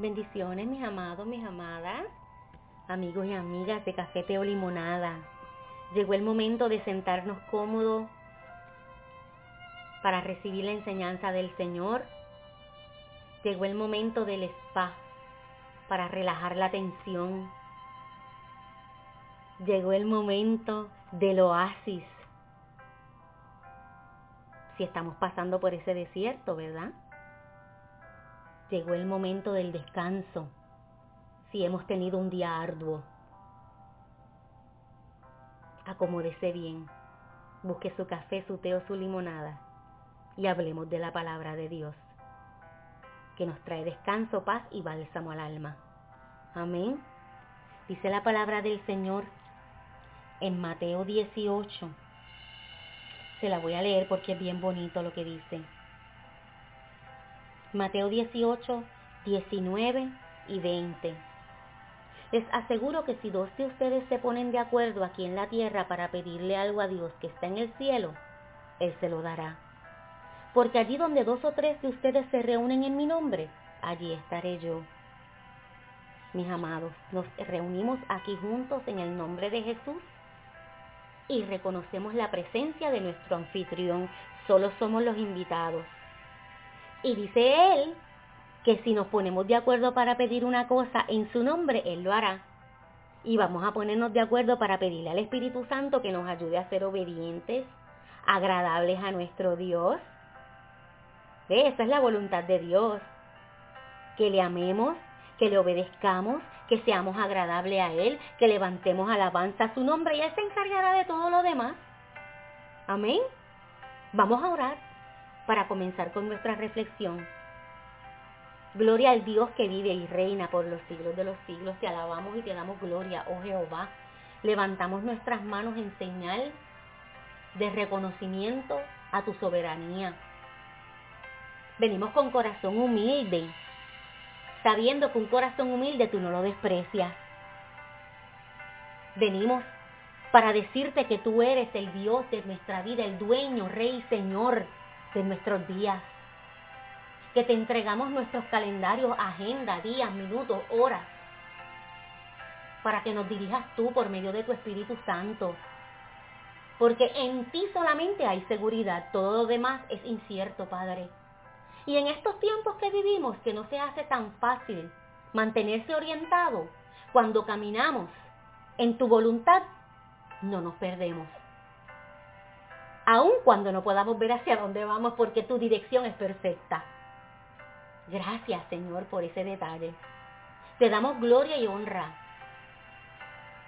Bendiciones, mis amados, mis amadas, amigos y amigas de Café o Limonada. Llegó el momento de sentarnos cómodos para recibir la enseñanza del Señor. Llegó el momento del spa para relajar la tensión. Llegó el momento del oasis. Si estamos pasando por ese desierto, ¿verdad? Llegó el momento del descanso. Si hemos tenido un día arduo. Acomódese bien. Busque su café, su té o su limonada y hablemos de la palabra de Dios que nos trae descanso, paz y bálsamo al alma. Amén. Dice la palabra del Señor en Mateo 18. Se la voy a leer porque es bien bonito lo que dice. Mateo 18, 19 y 20. Les aseguro que si dos de ustedes se ponen de acuerdo aquí en la tierra para pedirle algo a Dios que está en el cielo, Él se lo dará porque allí donde dos o tres de ustedes se reúnen en mi nombre, allí estaré yo. Mis amados, nos reunimos aquí juntos en el nombre de Jesús y reconocemos la presencia de nuestro anfitrión. Solo somos los invitados. Y dice Él que si nos ponemos de acuerdo para pedir una cosa en su nombre, Él lo hará. Y vamos a ponernos de acuerdo para pedirle al Espíritu Santo que nos ayude a ser obedientes, agradables a nuestro Dios esa es la voluntad de Dios. Que le amemos, que le obedezcamos, que seamos agradables a Él, que levantemos alabanza a su nombre y Él se encargará de todo lo demás. Amén. Vamos a orar para comenzar con nuestra reflexión. Gloria al Dios que vive y reina por los siglos de los siglos. Te alabamos y te damos gloria, oh Jehová. Levantamos nuestras manos en señal de reconocimiento a tu soberanía Venimos con corazón humilde, sabiendo que un corazón humilde tú no lo desprecias. Venimos para decirte que tú eres el Dios de nuestra vida, el dueño, rey, señor de nuestros días. Que te entregamos nuestros calendarios, agenda, días, minutos, horas, para que nos dirijas tú por medio de tu Espíritu Santo. Porque en ti solamente hay seguridad, todo lo demás es incierto, Padre. Y en estos tiempos que vivimos, que no se hace tan fácil mantenerse orientado, cuando caminamos en tu voluntad, no nos perdemos. Aun cuando no podamos ver hacia dónde vamos porque tu dirección es perfecta. Gracias Señor por ese detalle. Te damos gloria y honra.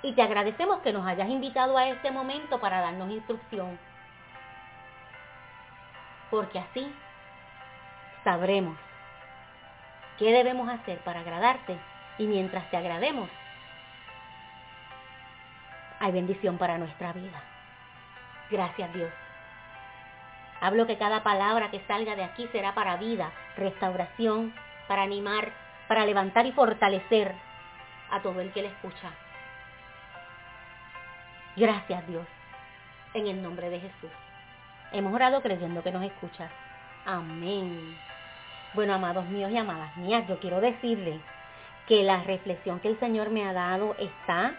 Y te agradecemos que nos hayas invitado a este momento para darnos instrucción. Porque así sabremos qué debemos hacer para agradarte y mientras te agrademos, hay bendición para nuestra vida. Gracias Dios. Hablo que cada palabra que salga de aquí será para vida, restauración, para animar, para levantar y fortalecer a todo el que le escucha. Gracias Dios, en el nombre de Jesús. Hemos orado creyendo que nos escuchas. Amén. Bueno, amados míos y amadas mías, yo quiero decirles que la reflexión que el Señor me ha dado está,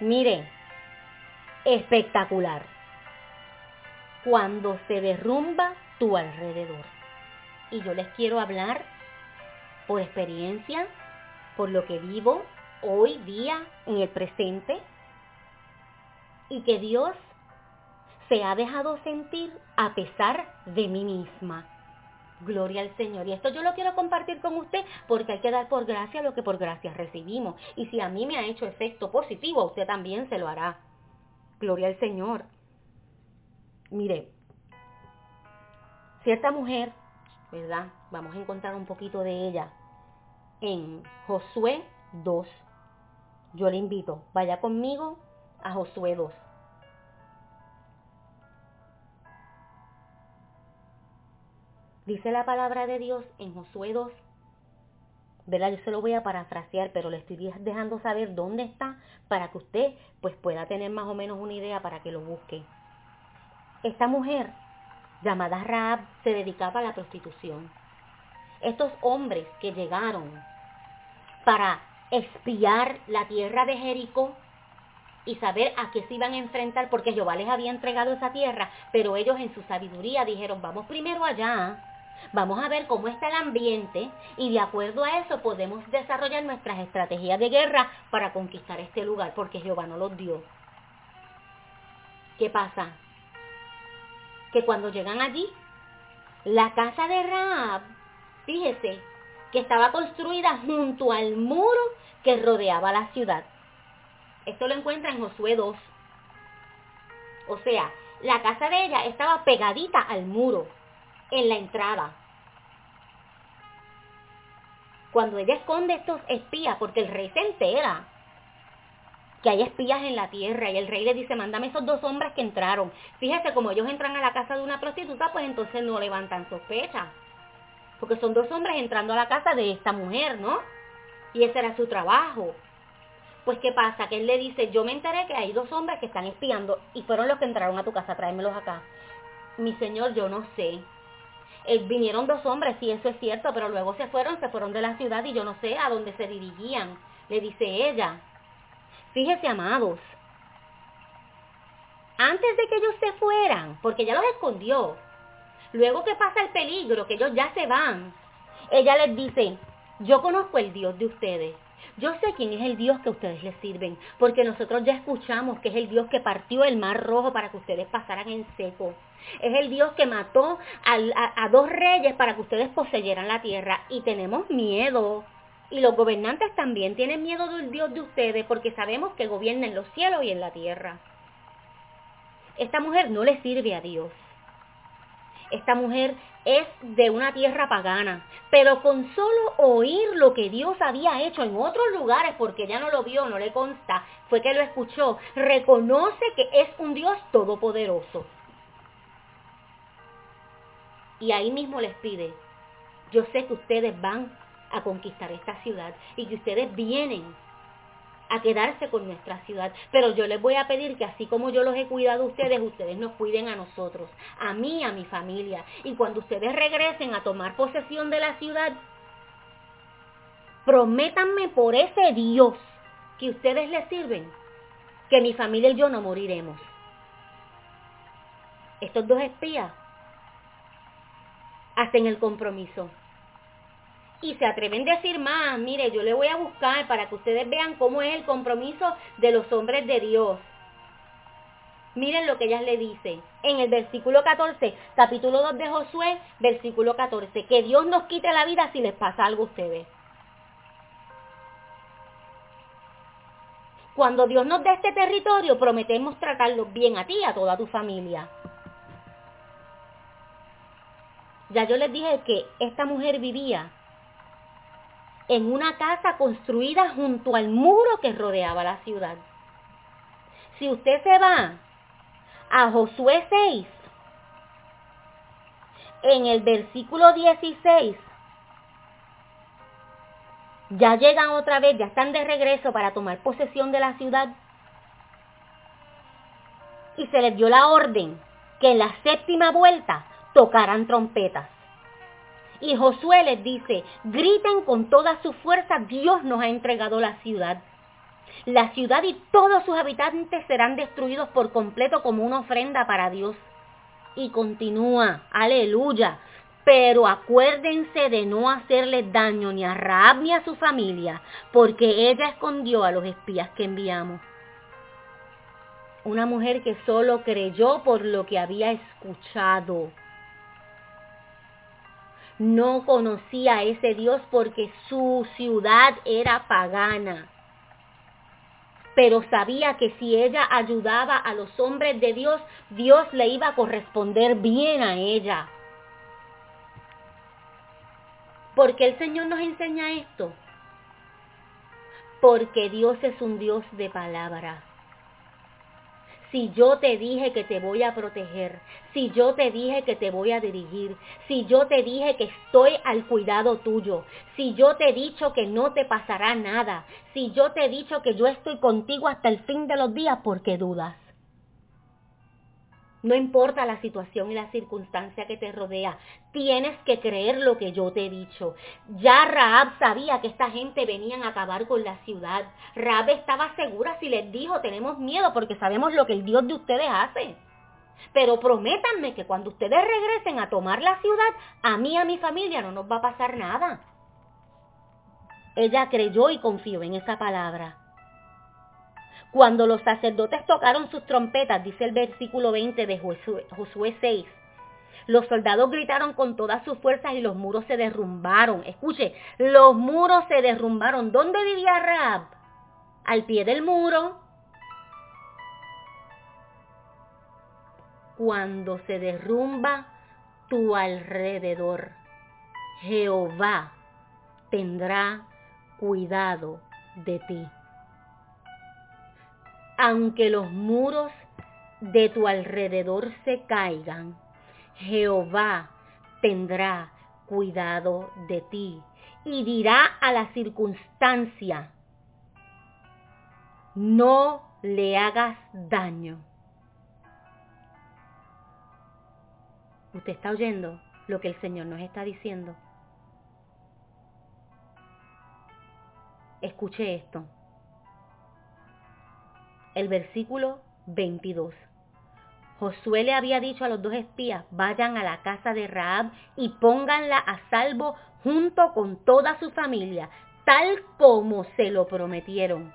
mire, espectacular. Cuando se derrumba tu alrededor. Y yo les quiero hablar por experiencia, por lo que vivo hoy día en el presente, y que Dios se ha dejado sentir a pesar de mí misma. Gloria al Señor. Y esto yo lo quiero compartir con usted porque hay que dar por gracia lo que por gracia recibimos. Y si a mí me ha hecho efecto positivo, a usted también se lo hará. Gloria al Señor. Mire, cierta mujer, ¿verdad? Vamos a encontrar un poquito de ella en Josué 2. Yo le invito, vaya conmigo a Josué 2. Dice la palabra de Dios en Josué 2, ¿verdad? Yo se lo voy a parafrasear, pero le estoy dejando saber dónde está para que usted pues pueda tener más o menos una idea para que lo busque. Esta mujer llamada Raab se dedicaba a la prostitución estos hombres que llegaron para espiar la tierra de Jericó y saber a qué se iban a enfrentar, porque Jehová les había entregado esa tierra, pero ellos en su sabiduría dijeron, vamos primero allá, vamos a ver cómo está el ambiente y de acuerdo a eso podemos desarrollar nuestras estrategias de guerra para conquistar este lugar, porque Jehová no los dio. ¿Qué pasa? Que cuando llegan allí, la casa de Raab, fíjese, que estaba construida junto al muro que rodeaba la ciudad. Esto lo encuentra en Josué 2. O sea, la casa de ella estaba pegadita al muro, en la entrada. Cuando ella esconde estos espías, porque el rey se entera que hay espías en la tierra y el rey le dice, mándame esos dos hombres que entraron. Fíjese, como ellos entran a la casa de una prostituta, pues entonces no levantan sospecha. Porque son dos hombres entrando a la casa de esta mujer, ¿no? Y ese era su trabajo. Pues ¿qué pasa? Que él le dice, yo me enteré que hay dos hombres que están espiando y fueron los que entraron a tu casa, tráemelos acá. Mi señor, yo no sé. Eh, vinieron dos hombres, sí, eso es cierto, pero luego se fueron, se fueron de la ciudad y yo no sé a dónde se dirigían. Le dice ella. Fíjese, amados, antes de que ellos se fueran, porque ella los escondió, luego que pasa el peligro, que ellos ya se van, ella les dice, yo conozco el Dios de ustedes yo sé quién es el Dios que ustedes les sirven, porque nosotros ya escuchamos que es el Dios que partió el mar rojo para que ustedes pasaran en seco. Es el Dios que mató a dos reyes para que ustedes poseyeran la tierra. Y tenemos miedo. Y los gobernantes también tienen miedo del Dios de ustedes porque sabemos que gobierna en los cielos y en la tierra. Esta mujer no le sirve a Dios. Esta mujer es de una tierra pagana, pero con solo oír lo que Dios había hecho en otros lugares, porque ella no lo vio, no le consta, fue que lo escuchó, reconoce que es un Dios todopoderoso. Y ahí mismo les pide, yo sé que ustedes van a conquistar esta ciudad y que ustedes vienen a quedarse con nuestra ciudad. Pero yo les voy a pedir que así como yo los he cuidado a ustedes, ustedes nos cuiden a nosotros, a mí, a mi familia. Y cuando ustedes regresen a tomar posesión de la ciudad, prométanme por ese Dios que ustedes les sirven, que mi familia y yo no moriremos. Estos dos espías hacen el compromiso y se atreven a decir más, mire, yo le voy a buscar para que ustedes vean cómo es el compromiso de los hombres de Dios. Miren lo que ellas le dicen en el versículo 14, capítulo 2 de Josué, versículo 14, que Dios nos quite la vida si les pasa algo a ustedes. Cuando Dios nos dé este territorio, prometemos tratarlos bien a ti y a toda tu familia. Ya yo les dije que esta mujer vivía en una casa construida junto al muro que rodeaba la ciudad. Si usted se va a Josué 6, en el versículo 16, ya llegan otra vez, ya están de regreso para tomar posesión de la ciudad. Y se les dio la orden que en la séptima vuelta tocaran trompetas. Y Josué les dice, griten con toda su fuerza, Dios nos ha entregado la ciudad. La ciudad y todos sus habitantes serán destruidos por completo como una ofrenda para Dios. Y continúa, aleluya. Pero acuérdense de no hacerle daño ni a Raab ni a su familia, porque ella escondió a los espías que enviamos. Una mujer que solo creyó por lo que había escuchado no conocía a ese Dios porque su ciudad era pagana. Pero sabía que si ella ayudaba a los hombres de Dios, Dios le iba a corresponder bien a ella. ¿Por qué el Señor nos enseña esto? Porque Dios es un Dios de palabra si yo te dije que te voy a proteger, si yo te dije que te voy a dirigir, si yo te dije que estoy al cuidado tuyo, si yo te he dicho que no te pasará nada, si yo te he dicho que yo estoy contigo hasta el fin de los días, ¿por qué dudas? No importa la situación y la circunstancia que te rodea, tienes que creer lo que yo te he dicho. Ya Raab sabía que esta gente venían a acabar con la ciudad. Raab estaba segura si les dijo, tenemos miedo porque sabemos lo que el Dios de ustedes hace. Pero prométanme que cuando ustedes regresen a tomar la ciudad, a mí y a mi familia no nos va a pasar nada. Ella creyó y confió en esa palabra. Cuando los sacerdotes tocaron sus trompetas, dice el versículo 20 de Josué, 6, los soldados gritaron con todas sus fuerzas y los muros se derrumbaron. Escuche, los muros se derrumbaron. ¿Dónde vivía Rab? Al pie del muro. Cuando se derrumba tu alrededor, Jehová tendrá cuidado de ti aunque los muros de tu alrededor se caigan, Jehová tendrá cuidado de ti y dirá a la circunstancia, no le hagas daño. ¿Usted está oyendo lo que el Señor nos está diciendo? Escuche esto el versículo 22. Josué le había dicho a los dos espías, vayan a la casa de Raab y pónganla a salvo junto con toda su familia, tal como se lo prometieron.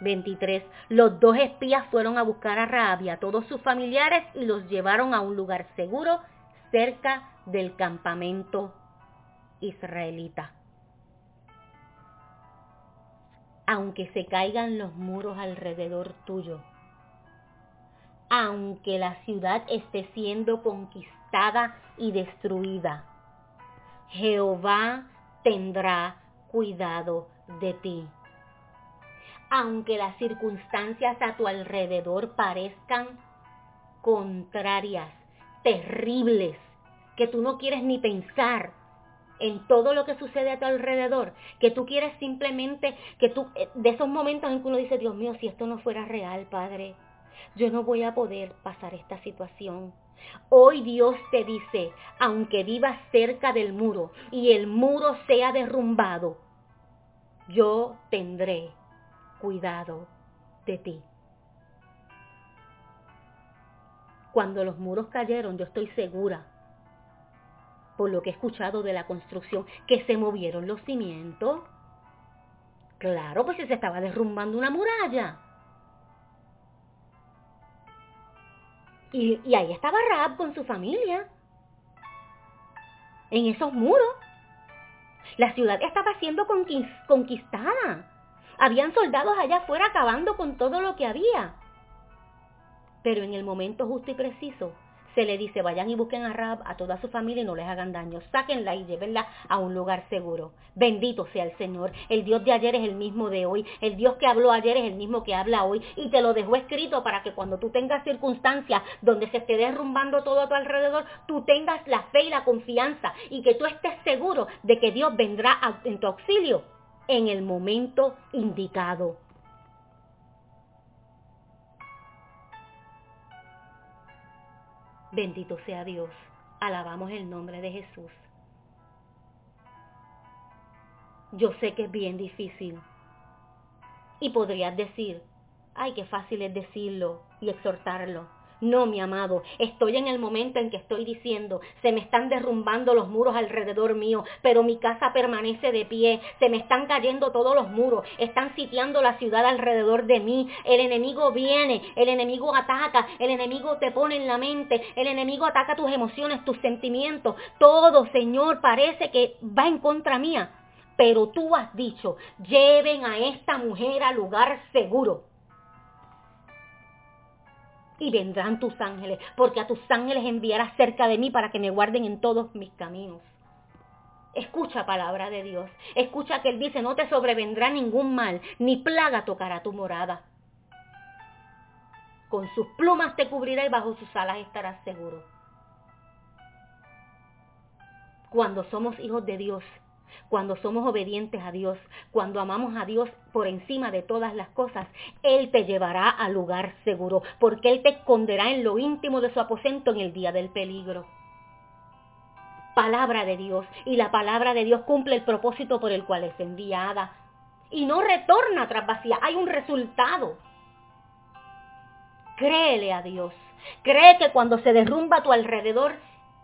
23. Los dos espías fueron a buscar a Raab y a todos sus familiares y los llevaron a un lugar seguro cerca del campamento israelita. Aunque se caigan los muros alrededor tuyo, aunque la ciudad esté siendo conquistada y destruida, Jehová tendrá cuidado de ti. Aunque las circunstancias a tu alrededor parezcan contrarias, terribles, que tú no quieres ni pensar, en todo lo que sucede a tu alrededor, que tú quieres simplemente, que tú, eh, de esos momentos en que uno dice, Dios mío, si esto no fuera real, Padre, yo no voy a poder pasar esta situación. Hoy Dios te dice, aunque vivas cerca del muro y el muro sea derrumbado, yo tendré cuidado de ti. Cuando los muros cayeron, yo estoy segura por lo que he escuchado de la construcción, que se movieron los cimientos. Claro, pues se estaba derrumbando una muralla. Y, ahí estaba Raab con su familia. En esos muros. La ciudad estaba siendo conquistada. Habían soldados allá afuera acabando con todo lo que había. Pero en el momento justo y preciso, se le dice, vayan y busquen a Rab, a toda su familia y no les hagan daño. Sáquenla y llévenla a un lugar seguro. Bendito sea el Señor. El Dios de ayer es el mismo de hoy. El Dios que habló ayer es el mismo que habla hoy. Y te lo dejó escrito para que cuando tú tengas circunstancias donde se esté derrumbando todo a tu alrededor, tú tengas la fe y la confianza y que tú estés seguro de que Dios vendrá en tu auxilio en el momento indicado. Bendito sea Dios. Alabamos el nombre de Jesús. Yo sé que es bien difícil. Y podrías decir, ay, qué fácil es decirlo y exhortarlo. No, mi amado, estoy en el momento en que estoy diciendo, se me están derrumbando los muros alrededor mío, pero mi casa permanece de pie, se me están cayendo todos los muros, están sitiando la ciudad alrededor de mí, el enemigo viene, el enemigo ataca, el enemigo te pone en la mente, el enemigo ataca tus emociones, tus sentimientos, todo, Señor, parece que va en contra mía. Pero tú has dicho, lleven a esta mujer al lugar seguro y vendrán tus ángeles, porque a tus ángeles enviarás cerca de mí para que me guarden en todos mis caminos. Escucha palabra de Dios. Escucha que Él dice, no te sobrevendrá ningún mal, ni plaga tocará tu morada. Con sus plumas te cubrirá y bajo sus alas estarás seguro. Cuando somos hijos de Dios, cuando somos obedientes a Dios, cuando amamos a Dios por encima de todas las cosas, Él te llevará al lugar seguro, porque Él te esconderá en lo íntimo de su aposento en el día del peligro. Palabra de Dios, y la palabra de Dios cumple el propósito por el cual es enviada, y no retorna tras vacía, hay un resultado. Créele a Dios, cree que cuando se derrumba a tu alrededor,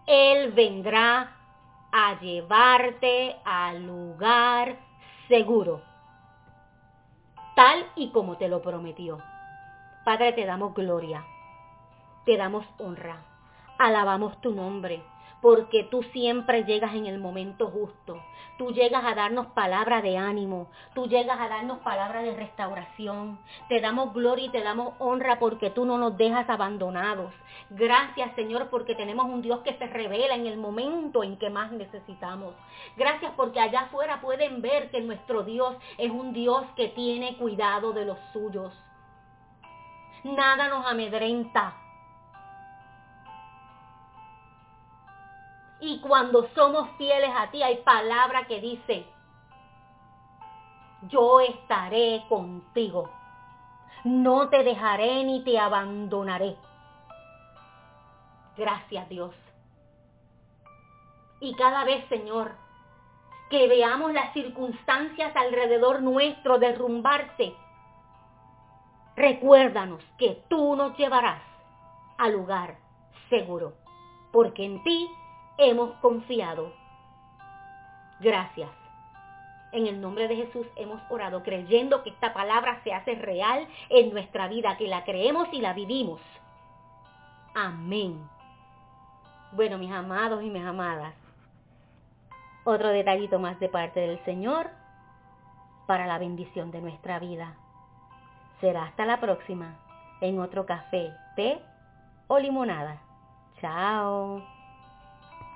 Él vendrá a llevarte al lugar seguro, tal y como te lo prometió. Padre, te damos gloria, te damos honra, alabamos tu nombre, porque tú siempre llegas en el momento justo. Tú llegas a darnos palabra de ánimo, tú llegas a darnos palabra de restauración. Te damos gloria y te damos honra porque tú no nos dejas abandonados. Gracias Señor porque tenemos un Dios que se revela en el momento en que más necesitamos. Gracias porque allá afuera pueden ver que nuestro Dios es un Dios que tiene cuidado de los suyos. Nada nos amedrenta, Y cuando somos fieles a ti, hay palabra que dice, yo estaré contigo. No te dejaré ni te abandonaré. Gracias Dios. Y cada vez, Señor, que veamos las circunstancias alrededor nuestro derrumbarse, recuérdanos que tú nos llevarás al lugar seguro, porque en ti hemos confiado. Gracias. En el nombre de Jesús hemos orado creyendo que esta palabra se hace real en nuestra vida, que la creemos y la vivimos. Amén. Bueno, mis amados y mis amadas, otro detallito más de parte del Señor para la bendición de nuestra vida. Será hasta la próxima en otro café, té o limonada. Chao.